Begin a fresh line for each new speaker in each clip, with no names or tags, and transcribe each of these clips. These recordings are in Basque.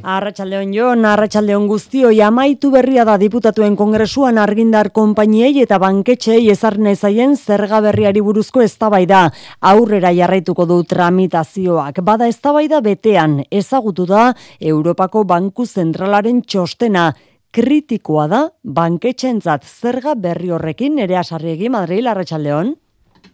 Arratxaldeon jo, arratxaldeon guztio, amaitu berria da diputatuen kongresuan argindar konpainiei eta banketxei ezarne zaien zerga berriari buruzko eztabaida aurrera jarraituko du tramitazioak. Bada eztabaida betean, ezagutu da Europako Banku Zentralaren txostena, kritikoa da banketxentzat zerga berri horrekin ere asarriegi Madrid, arratsaldeon.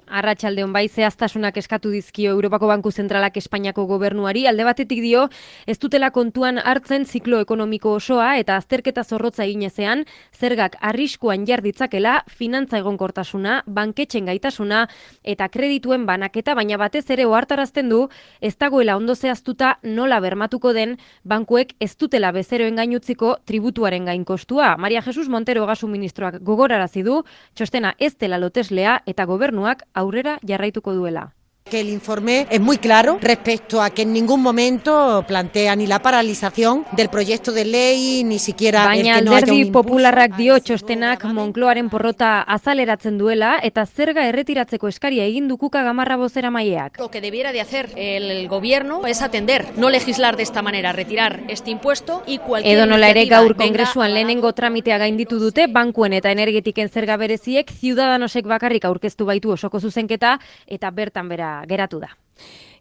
Arratxaldeon bai zehaztasunak eskatu dizkio Europako Banku Zentralak Espainiako gobernuari, alde batetik dio, ez dutela kontuan hartzen ziklo ekonomiko osoa eta azterketa zorrotza eginezean, zergak arriskuan jarditzakela, finantza egonkortasuna, banketxen gaitasuna eta kredituen banaketa, baina batez ere ohartarazten du, ez dagoela ondo zehaztuta nola bermatuko den, bankuek ez dutela bezeroen gainutziko tributuaren gain kostua. Maria Jesus Montero gasu ministroak gogorarazi du, txostena ez dela loteslea eta gobernuak aurrera jarraituko duela.
Que el informe es muy claro respecto a que en ningún momento plantea ni la paralización del proyecto de ley ni siquiera
Baina
el que no haya un
popularrak dio txostenak Moncloaren porrota azaleratzen duela eta zerga erretiratzeko eskaria egin dukuka gamarra bozera maileak.
Lo que debiera de hacer el gobierno es atender, no legislar de esta manera, retirar este impuesto y cualquier
Edo nola ere gaur kongresuan lehenengo tramitea gainditu dute bankuen eta energetiken zerga bereziek ciudadanosek bakarrik aurkeztu baitu osoko zuzenketa eta bertan bera geratu da.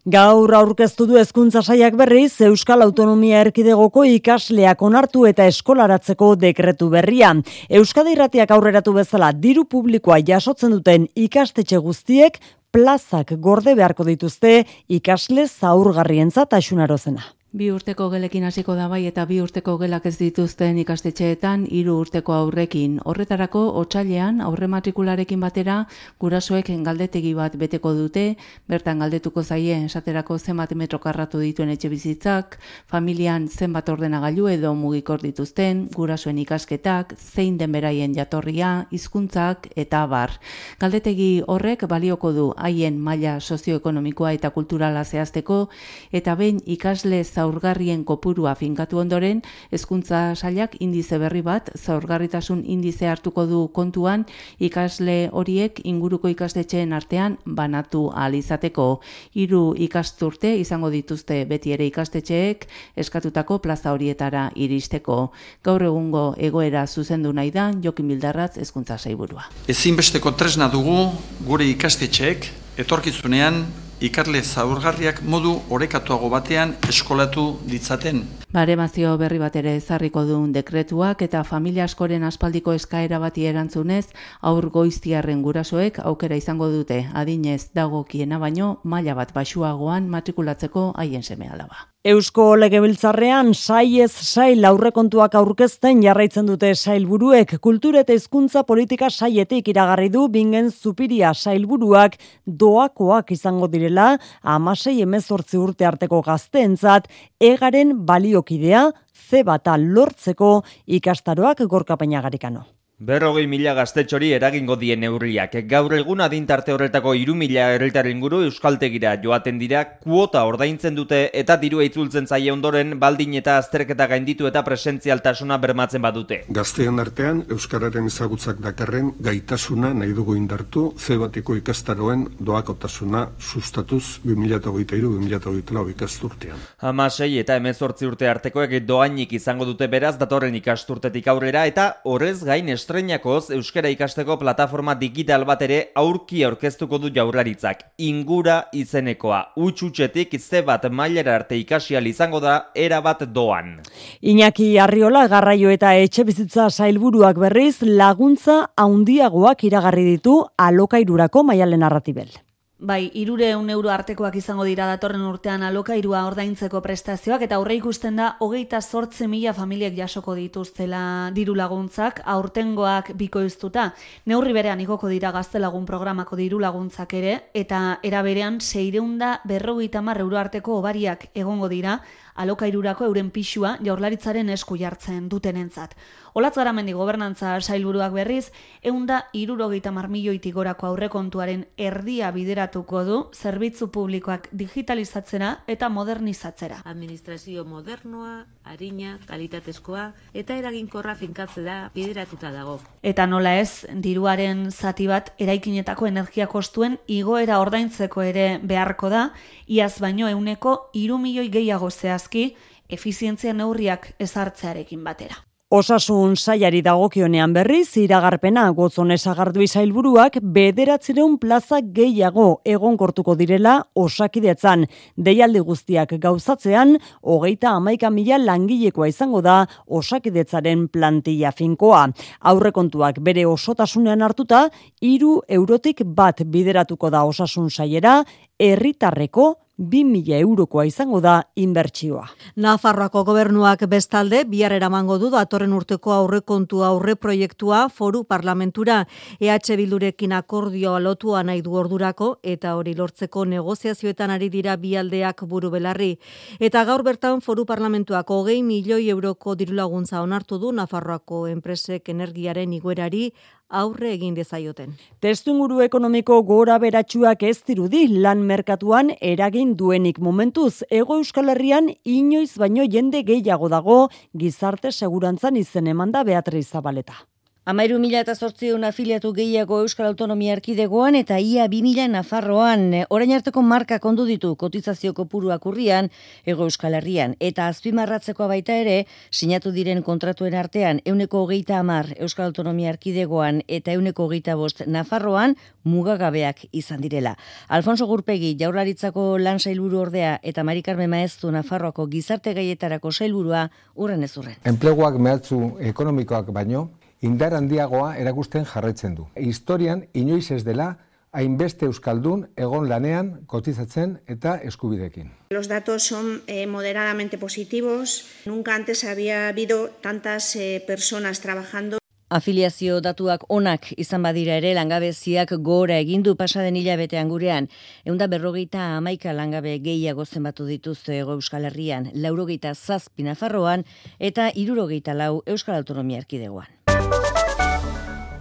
Gaur aurkeztu du hezkuntza saiak berriz Euskal Autonomia Erkidegoko ikasleak onartu eta eskolaratzeko dekretu berria. Euskadi Irratiak aurreratu bezala diru publikoa jasotzen duten ikastetxe guztiek plazak gorde beharko dituzte ikasle zaurgarrientzat asunarozena.
Bi urteko gelekin hasiko da bai eta bi urteko gelak ez dituzten ikastetxeetan hiru urteko aurrekin. Horretarako otsailean aurre matrikularekin batera gurasoek galdetegi bat beteko dute, bertan galdetuko zaie esaterako zenbat metro karratu dituen etxe bizitzak, familian zenbat ordenagailu edo mugikor dituzten, gurasoen ikasketak, zein den beraien jatorria, hizkuntzak eta bar. Galdetegi horrek balioko du haien maila sozioekonomikoa eta kulturala zehazteko eta behin ikasle zaurgarrien kopurua finkatu ondoren, hezkuntza sailak indize berri bat, zaurgarritasun indize hartuko du kontuan, ikasle horiek inguruko ikastetxeen artean banatu alizateko. Hiru ikasturte izango dituzte beti ere ikastetxeek eskatutako plaza horietara iristeko. Gaur egungo egoera zuzendu nahi da, Jokin Bildarratz hezkuntza saiburua.
Ezinbesteko tresna dugu gure ikastetxeek etorkizunean ikarle zaurgarriak modu orekatuago batean eskolatu ditzaten.
Baremazio berri bat ere ezarriko duen dekretuak eta familia askoren aspaldiko eskaera bati erantzunez, aur goiztiarren gurasoek aukera izango dute adinez dagokiena baino maila bat basuagoan matrikulatzeko haien seme alaba.
Eusko Legebiltzarrean saiez sail aurrekontuak aurkezten jarraitzen dute sailburuek kultura eta hizkuntza politika saietik iragarri du bingen zupiria sailburuak doakoak izango direla 16 urte arteko gazteentzat egaren baliokidea ze bata lortzeko ikastaroak gorkapaina garikano.
Berrogei mila gaztetxori eragingo dien neurriak. Gaur egun adintarte horretako iru mila erretar inguru euskaltegira joaten dira, kuota ordaintzen dute eta dirua itzultzen zaie ondoren baldin eta azterketa gainditu eta presentzialtasuna bermatzen badute.
Gaztean artean, Euskararen ezagutzak dakarren gaitasuna nahi dugu indartu, zebatiko ikastaroen doakotasuna sustatuz 2008-2008 ikasturtean.
Hamasei eta emezortzi urte artekoek doainik izango dute beraz datorren ikasturtetik aurrera eta horrez gain estreinakoz euskara ikasteko plataforma digital bat ere aurki aurkeztuko du jaurlaritzak. Ingura izenekoa. Utsutxetik ze bat mailera arte ikasial izango da era bat doan.
Iñaki Arriola garraio eta etxe bizitza sailburuak berriz laguntza haundiagoak iragarri ditu alokairurako maialen narratibel.
Bai, irure un euro artekoak izango dira datorren urtean alokairua ordaintzeko prestazioak eta aurre ikusten da hogeita sortze mila familiek jasoko dituztela diru laguntzak aurtengoak bikoiztuta. Neurri berean igoko dira gaztelagun programako diru laguntzak ere eta era berean seireunda berrogeita mar euro arteko obariak egongo dira alokairurako euren pixua jaurlaritzaren esku jartzen dutenentzat. Olatz garamendi gobernantza sailburuak berriz, eunda irurogeita marmilioitik gorako aurrekontuaren erdia bideratuko du zerbitzu publikoak digitalizatzera eta modernizatzera.
Administrazio modernoa, harina, kalitatezkoa eta eraginkorra finkatzera bideratuta dago.
Eta nola ez, diruaren zati bat eraikinetako energia kostuen igoera ordaintzeko ere beharko da, iaz baino euneko iru milioi gehiago zehazki, efizientzia neurriak ezartzearekin batera.
Osasun saiari dagokionean berriz, iragarpena gotzon esagardu izailburuak bederatzireun plaza gehiago egonkortuko direla osakidetzan. Deialdi guztiak gauzatzean, hogeita amaika mila langilekoa izango da osakidetzaren plantilla finkoa. Aurrekontuak bere osotasunean hartuta, iru eurotik bat bideratuko da osasun saiera, herritarreko 2.000 eurokoa izango da inbertsioa.
Nafarroako gobernuak bestalde, bihar eramango du datorren urteko aurrekontu aurre proiektua foru parlamentura EH Bildurekin akordioa lotua nahi du ordurako eta hori lortzeko negoziazioetan ari dira bialdeak buru belarri. Eta gaur bertan foru parlamentuak hogei milioi euroko dirulaguntza onartu du Nafarroako enpresek energiaren iguerari aurre egin dezaioten.
Testunguru ekonomiko gora beratsuak ez dirudi lan merkatuan eragin duenik momentuz ego euskal herrian inoiz baino jende gehiago dago gizarte segurantzan izen emanda Beatriz Zabaleta.
Amairu mila eta sortzion afiliatu gehiago Euskal Autonomia Erkidegoan eta ia bi mila Nafarroan. Orain arteko marka kondu ditu kotizazio kopuruak urrian, ego Euskal Herrian. Eta azpimarratzekoa baita ere, sinatu diren kontratuen artean, euneko hogeita amar Euskal Autonomia Erkidegoan eta euneko hogeita bost Nafarroan, mugagabeak izan direla. Alfonso Gurpegi, jaurlaritzako lan sailburu ordea eta Marikarme Maeztu Nafarroako gizarte gaietarako sailburua urren ez urren.
Enpleguak mehatzu ekonomikoak baino, indar handiagoa erakusten jarraitzen du. Historian inoiz ez dela hainbeste euskaldun egon lanean kotizatzen eta eskubidekin.
Los datos son eh, moderadamente positivos. Nunca antes había habido tantas eh, personas trabajando.
Afiliazio datuak onak izan badira ere langabeziak gora egindu pasaden hilabetean gurean. Eunda berrogeita amaika langabe gehiago zenbatu dituzte ego Euskal Herrian, laurogeita zazpi Nafarroan eta irurogeita lau Euskal Autonomia Erkidegoan.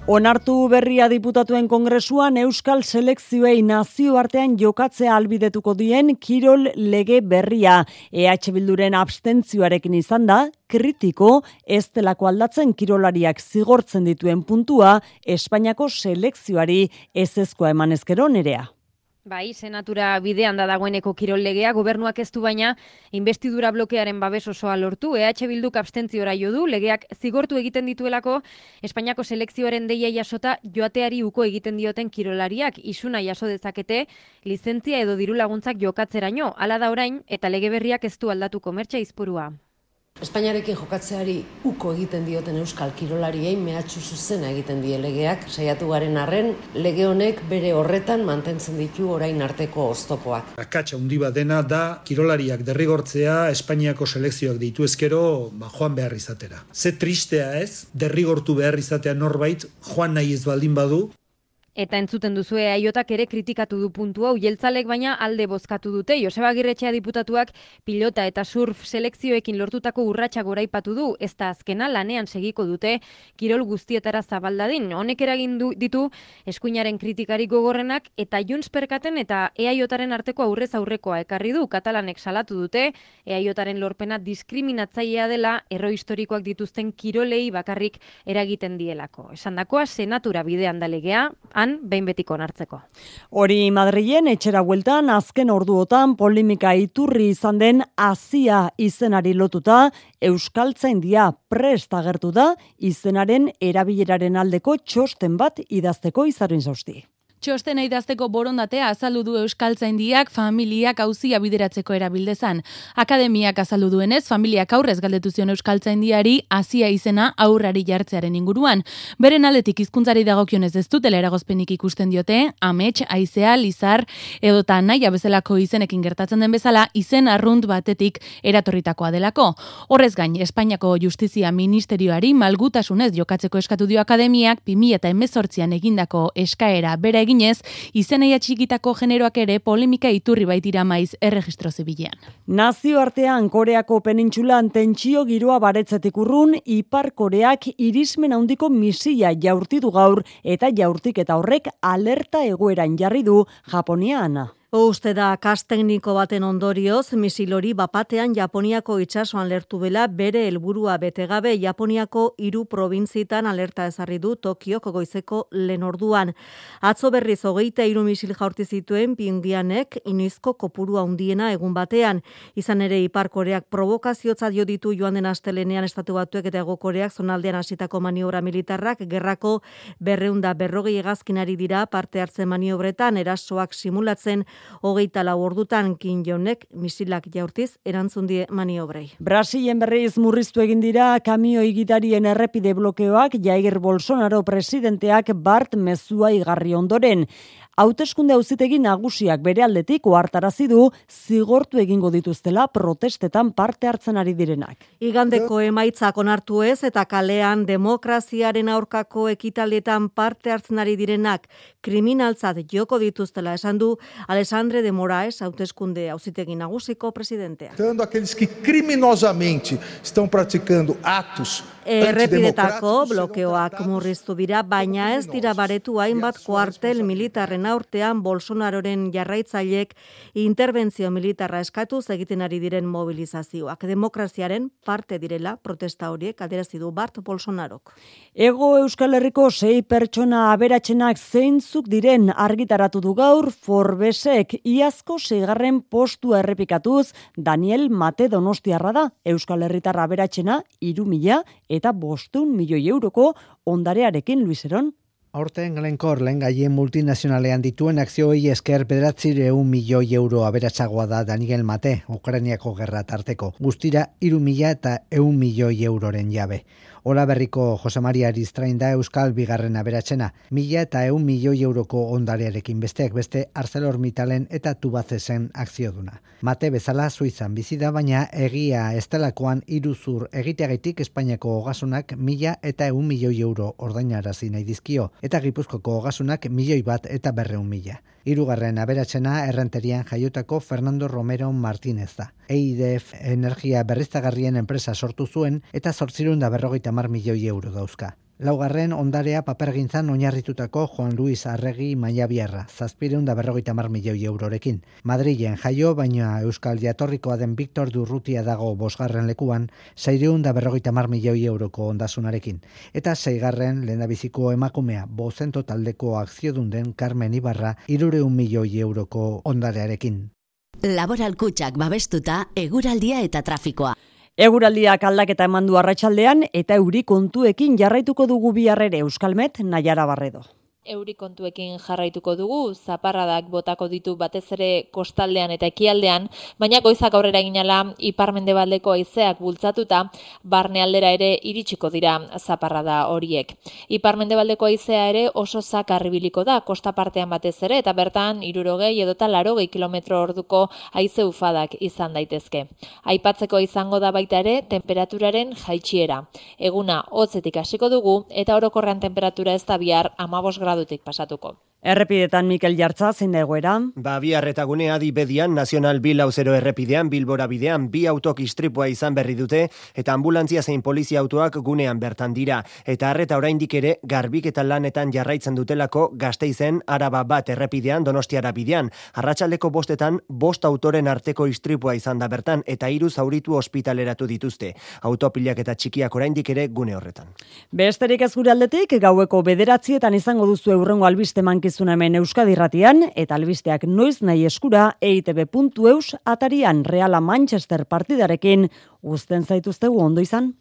Onartu berria diputatuen kongresuan Euskal Selekzioei nazioartean jokatzea albidetuko dien Kirol lege berria. EH Bilduren abstentzioarekin izan da, kritiko ez delako aldatzen kirolariak zigortzen dituen puntua Espainiako selekzioari ez ezkoa emanezkero nerea.
Bai, senatura bidean da dagoeneko kirol legea, gobernuak ez du baina investidura blokearen babes osoa lortu, EH Bilduk abstentziora jo du, legeak zigortu egiten dituelako, Espainiako selekzioaren deia jasota joateari uko egiten dioten kirolariak, isuna jaso dezakete, lizentzia edo diru laguntzak jokatzeraino, ala da orain, eta lege berriak ez du aldatu komertxa izpurua.
Espainiarekin jokatzeari uko egiten dioten euskal kirolariei mehatxu zuzena egiten die legeak, saiatu garen arren, lege honek bere horretan mantentzen ditu orain arteko oztopoak.
Akatsa hundi bat dena da kirolariak derrigortzea Espainiako selekzioak ditu ezkero ba, joan behar izatera. Ze tristea ez, derrigortu behar izatea norbait, joan nahi ez baldin badu,
Eta entzuten duzu aiotak ere kritikatu du puntu hau, jeltzalek baina alde bozkatu dute. Joseba Girretxea diputatuak pilota eta surf selekzioekin lortutako urratsa goraipatu du, ez da azkena lanean segiko dute kirol guztietara zabaldadin. Honek eragin du ditu eskuinaren kritikari gogorrenak eta Junts perkaten eta eaiotaren arteko aurrez aurrekoa ekarri du. Katalanek salatu dute, eaiotaren lorpena diskriminatzailea dela erro historikoak dituzten kirolei bakarrik eragiten dielako. Esan dakoa, senatura bidean dalegea, han behin betiko onartzeko.
Hori Madrilen etxera bueltan azken orduotan polimika iturri izan den Asia izenari lotuta Euskaltzaindia prest agertu da izenaren erabileraren aldeko txosten bat idazteko izarin zausti.
Txostena idazteko borondatea azaldu du Euskaltzaindiak familiak auzia bideratzeko erabildezan. Akademiak azaldu duenez, familiak aurrez galdetu zion Euskaltzaindiari hasia izena aurrari jartzearen inguruan. Beren aldetik hizkuntzari dagokionez ez dutela eragozpenik ikusten diote, amets, aizea, lizar, edota nahi bezalako izenekin gertatzen den bezala, izen arrunt batetik eratorritakoa delako. Horrez gain, Espainiako Justizia Ministerioari malgutasunez jokatzeko eskatu dio Akademiak 2000 eta emezortzian egindako eskaera bere egin eginez, izenei atxikitako generoak ere polemika iturri baitira maiz erregistro zibilean.
Nazio artean Koreako penintxulan tentsio giroa baretzetik urrun, Ipar Koreak irismen handiko misia jaurtidu gaur eta jaurtik eta horrek alerta egoeran jarri du Japonia ana.
Uste da kas tekniko baten ondorioz, misilori bapatean Japoniako itsasoan lertu bela bere helburua betegabe Japoniako hiru probintzitan alerta ezarri du Tokioko goizeko lehen orduan. Atzo berriz hogeita hiru misil jaurti zituen Pyongyanek inoizko kopurua handiena egun batean. Izan ere Ipar Koreak provokaziotzat jo ditu joan den astelenean estatu batuek eta ego Koreak zonaldean hasitako maniobra militarrak gerrako berreunda berrogei egazkinari dira parte hartzen maniobretan erasoak simulatzen hogeita lau ordutan Kim Jonek misilak jaurtiz erantzun die maniobrei.
Brasilen berriz murriztu egin dira kamio igitarien errepide blokeoak Jair Bolsonaro presidenteak Bart mezua igarri ondoren. Hauteskunde auzitegi nagusiak bere aldetik ohartarazi du zigortu egingo dituztela protestetan parte hartzen ari direnak.
Igandeko emaitzak onartu ez eta kalean demokraziaren aurkako ekitalietan parte hartzen ari direnak kriminaltzat joko dituztela esan du Alessandre de Moraes hauteskunde auzitegi nagusiko presidentea.
Aqueles que criminosamente estão praticando atos
Errepidetako blokeoak murriztu dira, baina ez dira baretu hainbat kuartel militarren aurtean Bolsonaroren jarraitzailek interbentzio militarra eskatu egiten ari diren mobilizazioak. Demokraziaren parte direla protesta horiek aderazi du Bart Bolsonarok.
Ego Euskal Herriko sei pertsona aberatsenak zeintzuk diren argitaratu du gaur Forbesek iazko seigarren postu errepikatuz Daniel Mate Donostiarra da Euskal Herritarra aberatsena 3000 eta bostun milioi euroko ondarearekin Luiseron.
Horten Glencore lehen gaien multinazionalean dituen akzioi esker bederatzire un milioi euro aberatsagoa da Daniel Mate, Ukrainiako gerra tarteko. Guztira, iru mila eta eun milioi euroren jabe. Ola berriko Jose Maria Aristrain da Euskal Bigarren aberatsena, mila eta eun milioi euroko ondarearekin besteak beste ArcelorMittalen eta Tubacesen akzioduna. Mate bezala Suizan bizi da baina egia estelakoan iruzur egiteagaitik Espainiako ogasunak mila eta eun milioi euro ordainarazi nahi dizkio, eta Gipuzkoko ogasunak milioi bat eta berreun mila. Hirugarren aberatsena errenterian jaiotako Fernando Romero Martínez da. EIDF energia berriztagarrien enpresa sortu zuen eta zortzirun da berrogeita mar milioi euro dauzka. Laugarren ondarea papergintzan oinarritutako Juan Luis Arregi Maiabiarra, zazpireun da berrogeita mar milioi eurorekin. Madrilen jaio, baina Euskal Jatorrikoa den Victor Durrutia dago bosgarren lekuan, zaireun da berrogeita mar milioi euroko ondasunarekin. Eta zeigarren, lehendabiziko emakumea, bozento taldeko akziodun den Carmen Ibarra, irureun milioi euroko ondarearekin.
Laboral kutsak babestuta, eguraldia eta trafikoa.
Eguraldiak aldaketa eman du arratsaldean eta euri kontuekin jarraituko dugu biharrere Euskalmet Naiara Barredo
euri kontuekin jarraituko dugu, zaparradak botako ditu batez ere kostaldean eta ekialdean, baina goizak aurrera ginala iparmende baldeko aizeak bultzatuta, barne aldera ere iritsiko dira zaparrada horiek. Iparmende baldeko aizea ere oso zakarribiliko da, kosta partean batez ere, eta bertan irurogei edota larogei kilometro orduko aize ufadak izan daitezke. Aipatzeko izango da baita ere, temperaturaren jaitsiera. Eguna hotzetik hasiko dugu, eta orokorrean temperatura ez da bihar amabos gradutik pasatuko.
Errepidetan Mikel Jartza, zein da egoera?
Ba, bi arretagune adi bedian, Nazional Bilau Zero errepidean, Bilbora bidean, bi autok istripua izan berri dute, eta ambulantzia zein polizia autoak gunean bertan dira. Eta arreta oraindik ere, garbik eta lanetan jarraitzen dutelako, gazteizen, araba bat errepidean, donostiara bidean. Arratxaldeko bostetan, bost autoren arteko istripua izan da bertan, eta hiru zauritu ospitaleratu dituzte. Autopilak eta txikiak oraindik ere gune horretan.
Besterik ez gure aldetik, gaueko bederatzietan izango duzu eurrengo albiste mankiz erantzuna hemen Euskadirratian eta albisteak noiz nahi eskura eitb.eus atarian Reala Manchester partidarekin uzten zaituztegu ondo izan.